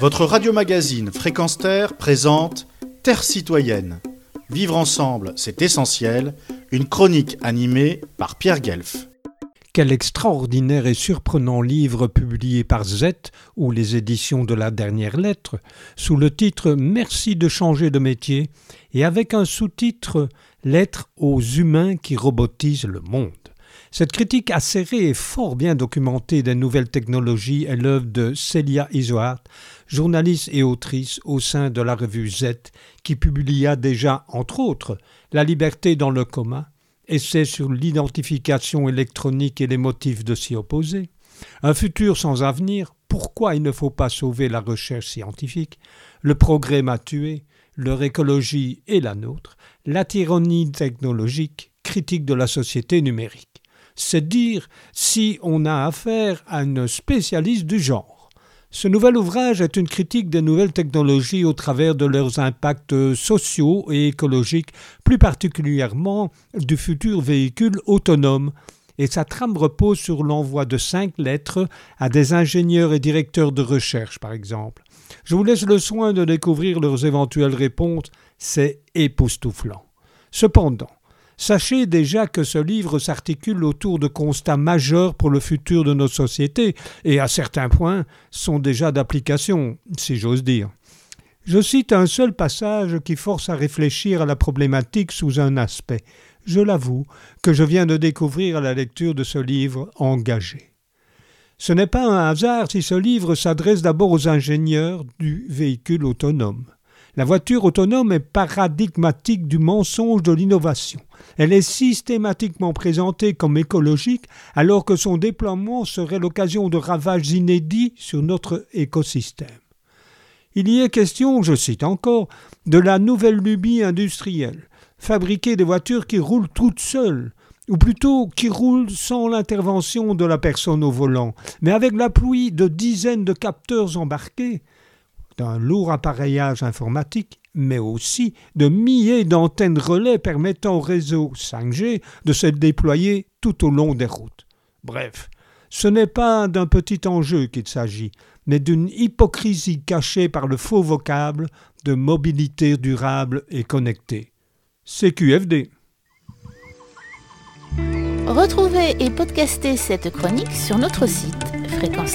Votre radio-magazine Fréquence Terre présente Terre citoyenne. Vivre ensemble, c'est essentiel. Une chronique animée par Pierre Guelf. Quel extraordinaire et surprenant livre publié par Z ou les éditions de la dernière lettre, sous le titre Merci de changer de métier et avec un sous-titre Lettre aux humains qui robotisent le monde. Cette critique acérée et fort bien documentée des nouvelles technologies est l'œuvre de Celia Isoart, journaliste et autrice au sein de la revue Z, qui publia déjà, entre autres, La liberté dans le coma, essai sur l'identification électronique et les motifs de s'y opposer, Un futur sans avenir, pourquoi il ne faut pas sauver la recherche scientifique, Le progrès m'a tué, leur écologie et la nôtre, la tyrannie technologique, critique de la société numérique c'est dire si on a affaire à une spécialiste du genre. Ce nouvel ouvrage est une critique des nouvelles technologies au travers de leurs impacts sociaux et écologiques, plus particulièrement du futur véhicule autonome, et sa trame repose sur l'envoi de cinq lettres à des ingénieurs et directeurs de recherche, par exemple. Je vous laisse le soin de découvrir leurs éventuelles réponses, c'est époustouflant. Cependant, Sachez déjà que ce livre s'articule autour de constats majeurs pour le futur de nos sociétés et à certains points sont déjà d'application, si j'ose dire. Je cite un seul passage qui force à réfléchir à la problématique sous un aspect. Je l'avoue que je viens de découvrir à la lecture de ce livre engagé. Ce n'est pas un hasard si ce livre s'adresse d'abord aux ingénieurs du véhicule autonome. La voiture autonome est paradigmatique du mensonge de l'innovation. Elle est systématiquement présentée comme écologique alors que son déploiement serait l'occasion de ravages inédits sur notre écosystème. Il y est question, je cite encore, de la nouvelle lubie industrielle, fabriquer des voitures qui roulent toutes seules, ou plutôt qui roulent sans l'intervention de la personne au volant, mais avec l'appui de dizaines de capteurs embarqués, d'un lourd appareillage informatique, mais aussi de milliers d'antennes relais permettant au réseau 5G de se déployer tout au long des routes. Bref, ce n'est pas d'un petit enjeu qu'il s'agit, mais d'une hypocrisie cachée par le faux vocable de mobilité durable et connectée. CQFD. Retrouvez et podcastez cette chronique sur notre site fréquence